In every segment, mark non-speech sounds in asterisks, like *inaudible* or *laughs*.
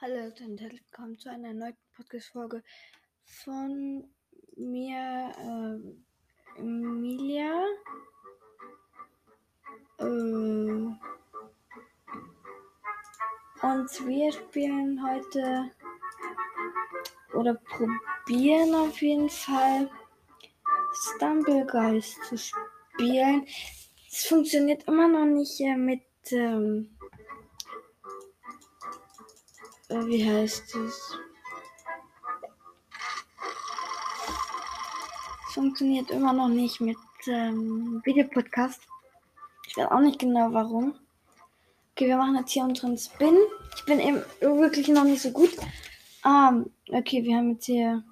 Hallo Leute und herzlich willkommen zu einer neuen Podcast-Folge von mir, äh, Emilia. Äh, und wir spielen heute oder probieren auf jeden Fall Stumblegeist zu spielen. Es funktioniert immer noch nicht äh, mit ähm, äh, wie heißt es? Funktioniert immer noch nicht mit ähm, Videopodcast. Ich weiß auch nicht genau warum. Okay, wir machen jetzt hier unseren Spin. Ich bin eben wirklich noch nicht so gut. Ah, okay, wir haben jetzt hier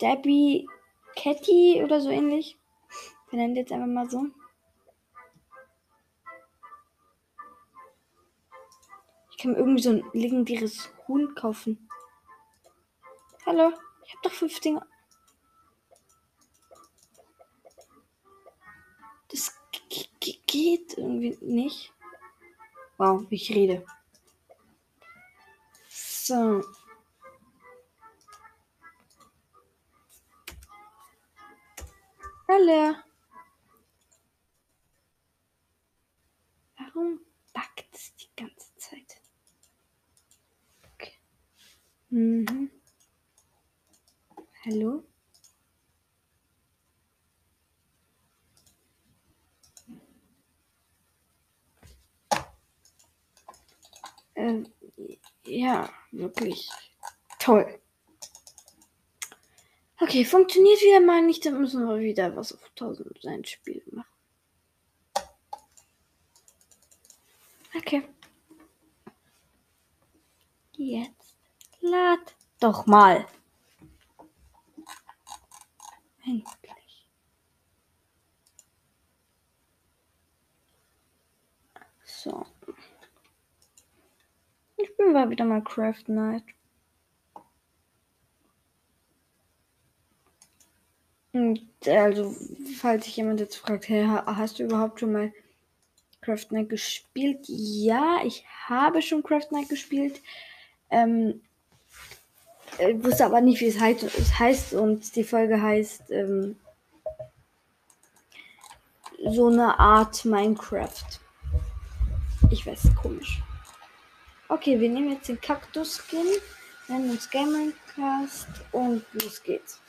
Debbie Catty oder so ähnlich. Wir nennen jetzt einfach mal so. Ich kann mir irgendwie so ein legendäres Huhn kaufen. Hallo, ich habe doch fünf Dinger. Das geht irgendwie nicht. Wow, wie ich rede. So. Hallo. Warum backt es die ganze Zeit? Okay. Mhm. Hallo? Ähm, ja, wirklich toll. Okay, funktioniert wieder mal nicht, dann müssen wir wieder was auf 1000 sein Spiel machen. Okay. Jetzt lad doch mal. Endlich. So. Ich bin mal wieder mal Craft Night. Und also, falls sich jemand jetzt fragt, hey, hast du überhaupt schon mal Craft Night gespielt? Ja, ich habe schon Craft Night gespielt. Ähm, äh, wusste aber nicht, wie es heißt, und die Folge heißt ähm, so eine Art Minecraft. Ich weiß, komisch. Okay, wir nehmen jetzt den Kaktus-Skin, nennen uns Gamingcast und los geht's.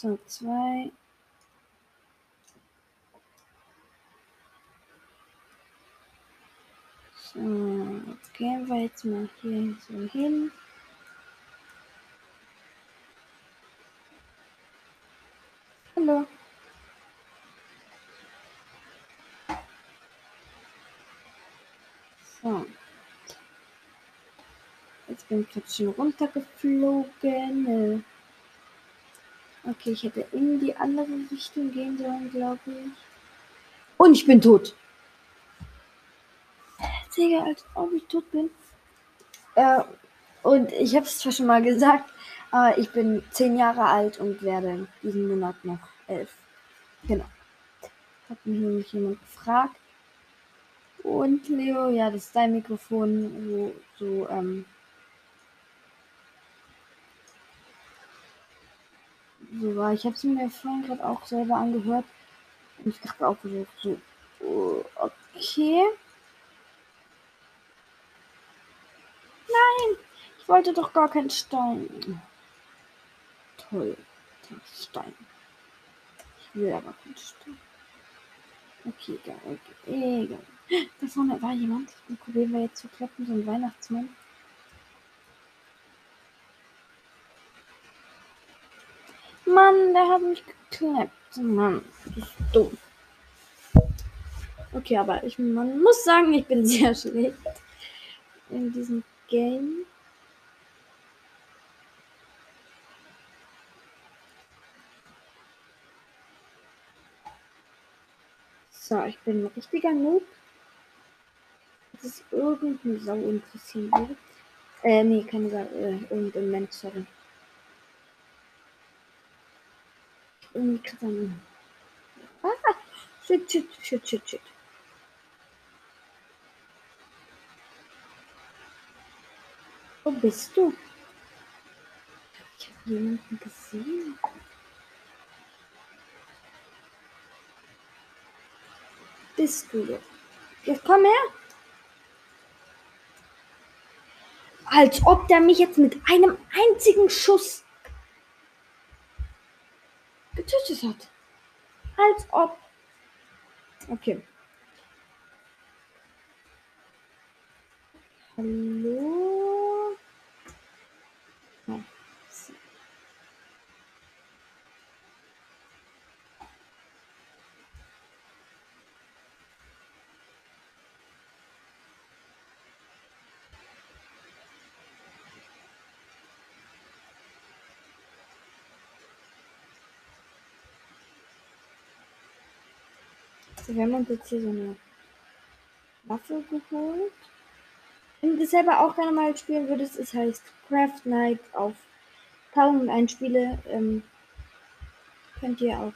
So, zwei. So, gehen wir jetzt mal hier so hin. Hallo. So. Jetzt bin ich jetzt schon runtergeflogen. Okay, ich hätte in die andere Richtung gehen sollen, glaube ich. Und ich bin tot. Digga, als ob ich tot bin. Äh, und ich habe es zwar schon mal gesagt, aber ich bin zehn Jahre alt und werde diesen Monat noch elf. Genau. Hat mich nämlich jemand gefragt. Und Leo, ja, das ist dein Mikrofon, so, so ähm, so war. Ich habe es mir vorhin gerade auch selber angehört. Und ich dachte auch so, so oh, okay. Nein, ich wollte doch gar keinen Stein. Toll, Stein. Ich will aber keinen Stein. Okay, egal, egal. Da vorne war jemand. Den probieren wir jetzt zu klappen, so ein Weihnachtsmann. Mann, der hat mich geklappt. Mann, das ist dumm. Okay, aber ich man muss sagen, ich bin *laughs* sehr schlecht in diesem Game. So, ich bin ein richtiger Noob. Das ist irgendeine Sau interessieren würde. Äh, nee, keine Sau, äh, irgendein Mensch, sorry. irgendwie gerade Ah, Shit, shit, shit, shit, shit. Wo bist du? Ich habe jemanden gesehen. Bist du jetzt? Jetzt komm her. Als ob der mich jetzt mit einem einzigen Schuss getötet hat. Als ob. Okay. Hallo? Ja. So, wir haben uns jetzt hier so eine Waffe geholt. Wenn du selber auch gerne mal spielen würdest, es heißt Craft Night auf 1001 Spiele. Ähm, könnt ihr auf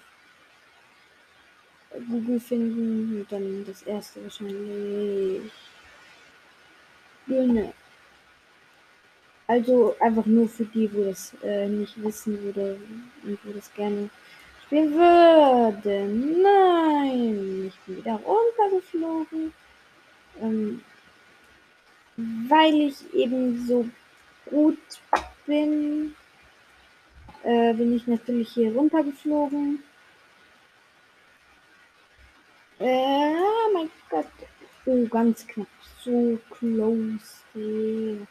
Google finden und dann das erste wahrscheinlich. Bühne. Also einfach nur für die, wo das äh, nicht wissen würde und wo das gerne spielen würde. Nein, ich bin wieder runtergeflogen. Ähm, weil ich eben so gut bin, äh, bin ich natürlich hier runtergeflogen. Äh, mein Gott. Oh, ganz knapp. So close. Okay,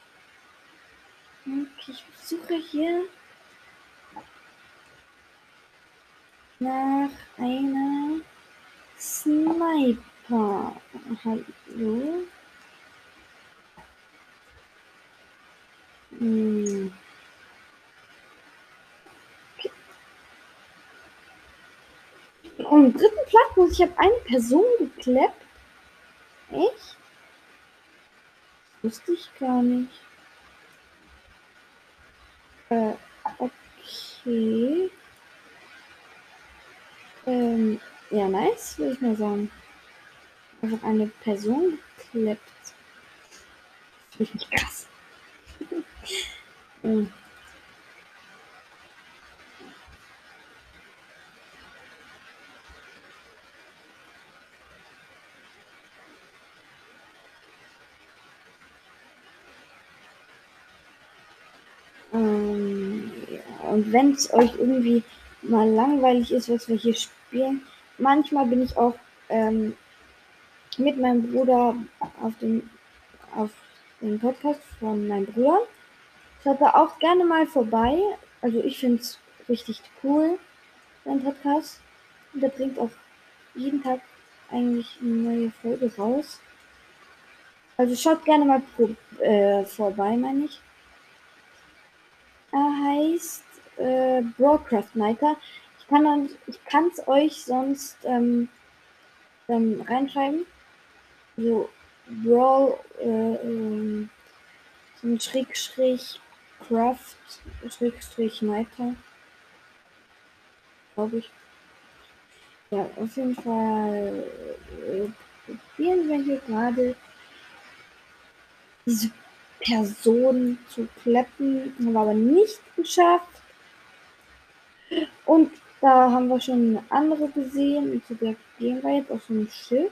ich suche hier nach einer Sniper. Hallo? Hm. Und dritten Platz muss ich habe eine Person gekleppt. Echt? Wusste ich gar nicht. Äh, okay. Ähm, ja, nice, würde ich mal sagen. Einfach eine Person gekleppt. Finde ich krass. *laughs* mhm. Und wenn es euch irgendwie mal langweilig ist, was wir hier spielen, manchmal bin ich auch ähm, mit meinem Bruder auf dem auf den Podcast von meinem Bruder. Schaut da auch gerne mal vorbei. Also ich finde es richtig cool, sein Podcast. Und der bringt auch jeden Tag eigentlich eine neue Folge raus. Also schaut gerne mal pro, äh, vorbei, meine ich. Er heißt äh, Broadcraft Nighter. Ich kann ich kann es euch sonst ähm, ähm, reinschreiben. So Brawl äh, ähm, Schrägstrich Craft Schrägstrich Nighter. Glaube ich. Ja, auf jeden Fall äh, probieren wir hier gerade diese Person zu kleppen. Haben wir aber nicht geschafft. Und da haben wir schon eine andere gesehen. Und zu der gehen wir jetzt auf so ein Schiff.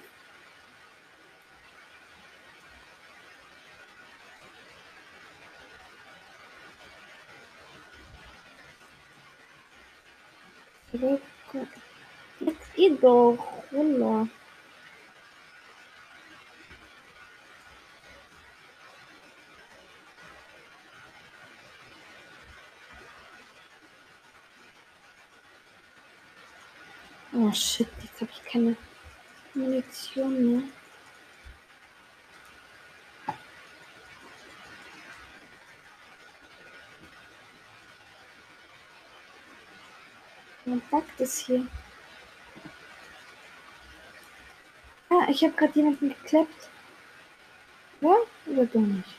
Jetzt geht doch runter. Oh shit, jetzt habe ich keine Munition mehr. Man sagt es hier. Ah, ich habe gerade jemanden geklappt. Ja? Oder doch nicht?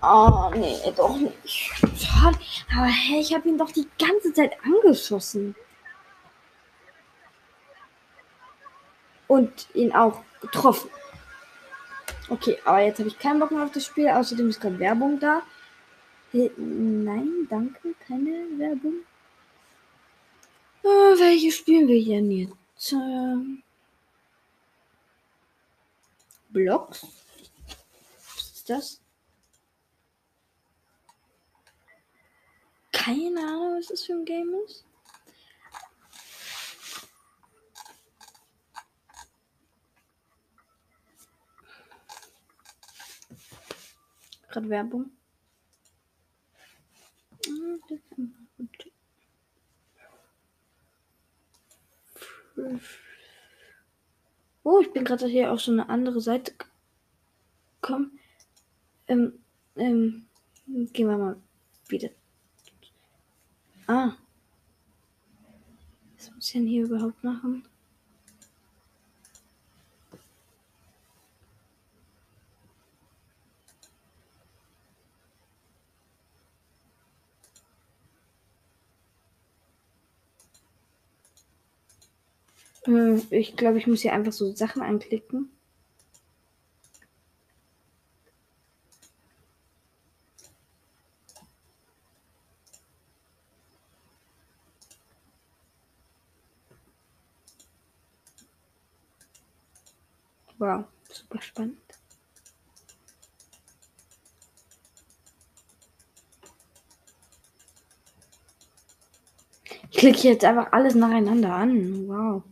Oh, nee, doch nicht. Schade. Aber hey, ich habe ihn doch die ganze Zeit angeschossen. und ihn auch getroffen. Okay, aber jetzt habe ich keinen Bock mehr auf das Spiel. Außerdem ist gerade Werbung da. Nein, danke, keine Werbung. Äh, welche spielen wir denn jetzt? Ähm, Blocks? Was ist das? Keine Ahnung, was das für ein Game ist. Gerade Werbung. Oh, ich bin gerade hier auf so eine andere Seite gekommen. Ähm, ähm, gehen wir mal wieder. Ah. Was muss ich denn hier überhaupt machen? Hm, ich glaube, ich muss hier einfach so Sachen anklicken. Wow, super spannend. Ich klicke jetzt einfach alles nacheinander an. Wow.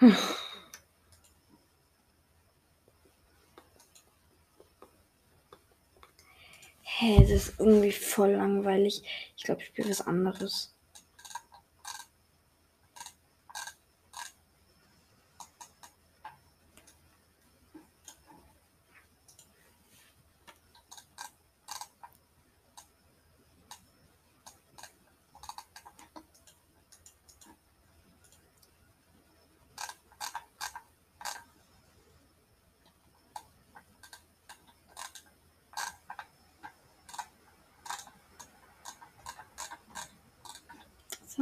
Hä, hey, das ist irgendwie voll langweilig. Ich glaube, ich spiele was anderes.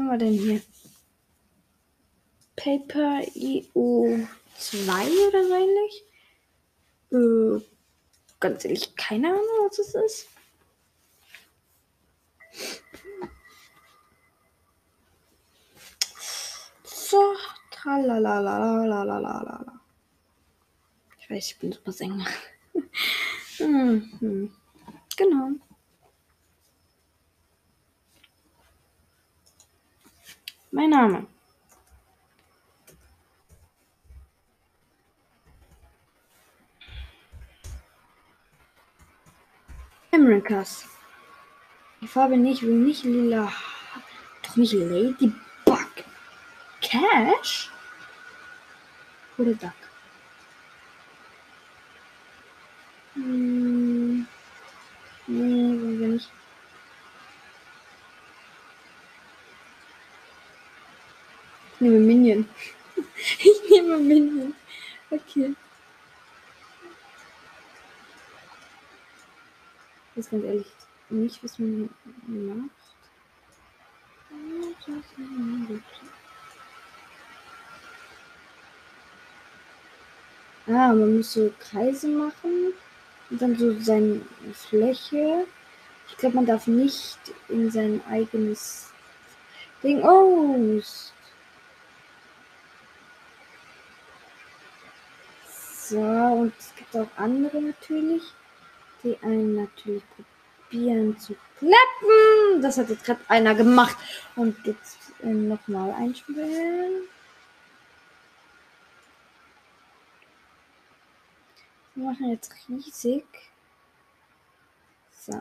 Haben wir denn hier? Paper IO 2 oder so ähnlich? Äh, ganz ehrlich, keine Ahnung, was das ist. So, tralalalalalalalala. Ich weiß, ich bin super Sänger. mhm. *laughs* Genau. Mein Name. Americas. Die Farbe nicht, will nicht lila. Doch nicht Ladybug. Cash? Oder Duck? Hm. Nee, wollen wir nicht. Ich nehme Minion. *laughs* Ich nehme Minion. Okay. Ich weiß ganz ehrlich nicht, was man macht. Ah, man muss so Kreise machen und dann so seine Fläche. Ich glaube, man darf nicht in sein eigenes Ding. Oh! So, und es gibt auch andere natürlich, die einen natürlich probieren zu klappen. Das hat jetzt gerade einer gemacht. Und jetzt äh, nochmal einspielen. Wir machen jetzt riesig. So.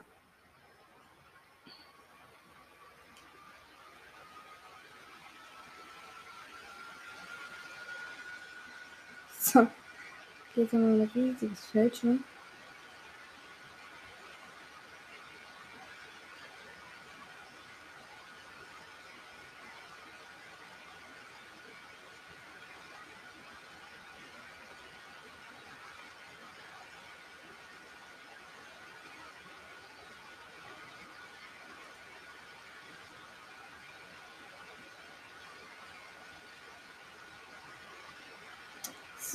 So. Geht es um eine riesige Fälschung?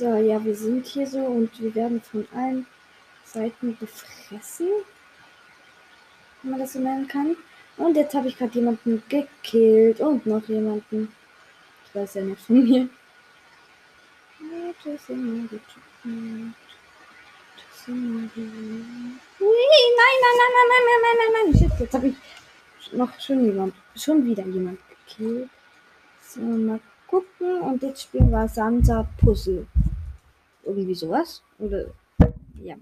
So, ja, wir sind hier so und wir werden von allen Seiten gefressen. Wenn man das so nennen kann. Und jetzt habe ich gerade jemanden gekillt und noch jemanden. Ich weiß ja nicht von mir. Ui, nein, nein, nein, nein, nein, nein, nein, nein, nein. Shit, jetzt habe ich noch schon jemand, schon wieder jemand gekillt. So, mal gucken. Und jetzt spielen wir Sansa Puzzle. Irgendwie sowas. Oder, ja.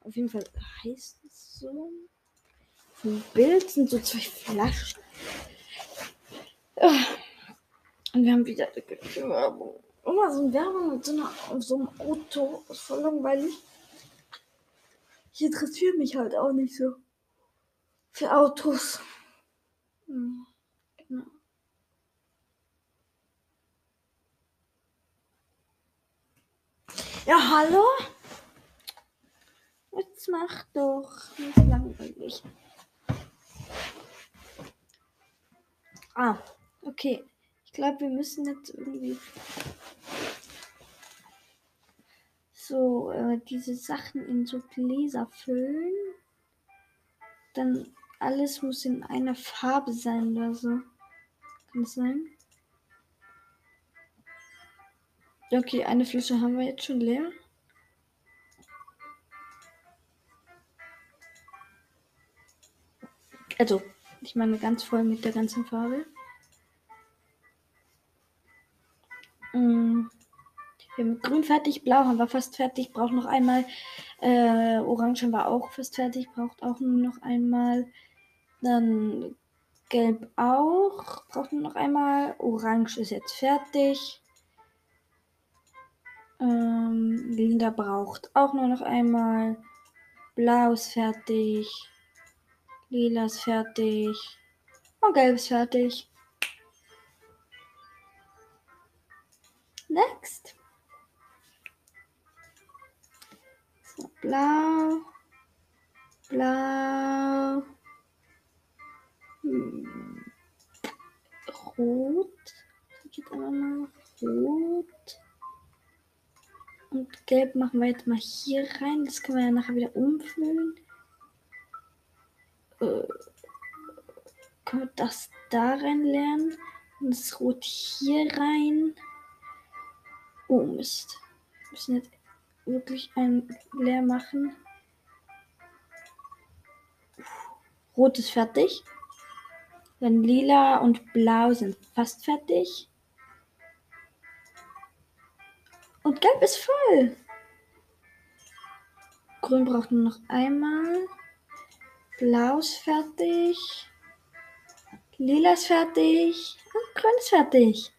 Auf jeden Fall heißt es so. Im Bild sind so zwei Flaschen. Und wir haben wieder Werbung. Immer so eine Werbung mit so, einer, auf so einem Auto. Das ist voll langweilig. Ich interessiere mich halt auch nicht so für Autos. Hm, genau. Ja, hallo? Jetzt mach doch. Ist langweilig. Ah, okay. Ich glaube, wir müssen jetzt irgendwie so äh, diese Sachen in so Gläser füllen. Dann alles muss in einer Farbe sein oder so. Kann es sein? Okay, eine Flasche haben wir jetzt schon leer. Also, ich meine ganz voll mit der ganzen Farbe. Mm. Wir haben grün fertig, blau haben wir fast fertig, braucht noch einmal. Äh, Orange haben wir auch fast fertig, braucht auch nur noch einmal. Dann gelb auch, braucht nur noch einmal. Orange ist jetzt fertig. Ähm, Linda braucht auch nur noch einmal. Blau ist fertig. Lila ist fertig. Und gelb ist fertig. Next. So, blau. Blau. Hm. Rot. Ich jetzt einmal mal rot. Und gelb machen wir jetzt mal hier rein. Das können wir ja nachher wieder umfüllen. Äh, können wir das da rein lernen? Und das Rot hier rein. Oh Mist. Wir müssen jetzt wirklich ein leer machen. Rot ist fertig. Dann lila und blau sind fast fertig. Und gelb ist voll. Grün braucht nur noch einmal. Blau ist fertig. Lila ist fertig. Und grün ist fertig.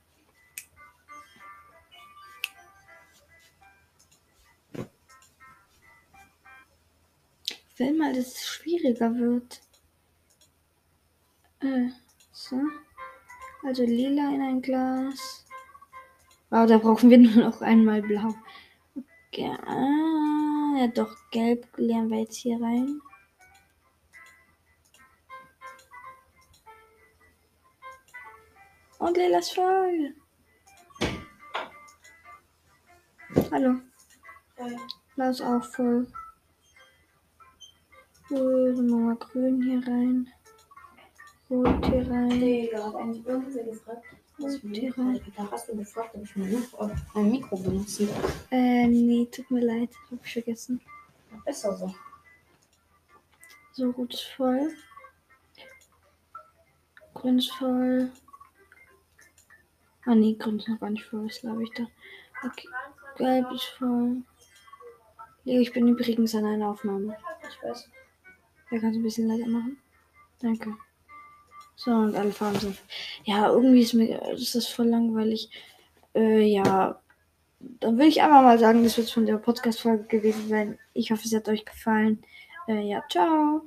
Will mal, dass es schwieriger wird. Äh, so. Also lila in ein Glas. Oh, da brauchen wir *laughs* nur noch einmal blau. Okay. Ah, ja, doch, gelb lernen wir jetzt hier rein. Und lila ist voll. Hallo. Blau ist auch voll. Machen wir grün hier rein. Rot hier rein. Digga, hat eigentlich irgendwer gefragt? Da hast du gefragt, ob ich mein Mikro, mein Mikro benutzen darf. Äh, nee, tut mir leid. Hab ich vergessen. Besser so. So, rot ist voll. Grün ist voll. Ah, nee, grün ist noch gar nicht voll. Was glaube ich da? Okay. Gelb ist voll. Leo, ich bin übrigens an einer Aufnahme. Ich weiß. Ja, kannst du ein bisschen leiser machen? Danke. So, und alle Farben sind. Ja, irgendwie ist mir ist das voll langweilig. Äh, ja. Dann will ich einfach mal sagen, das wird von der Podcast-Folge gewesen sein. Ich hoffe, es hat euch gefallen. Äh, ja, ciao.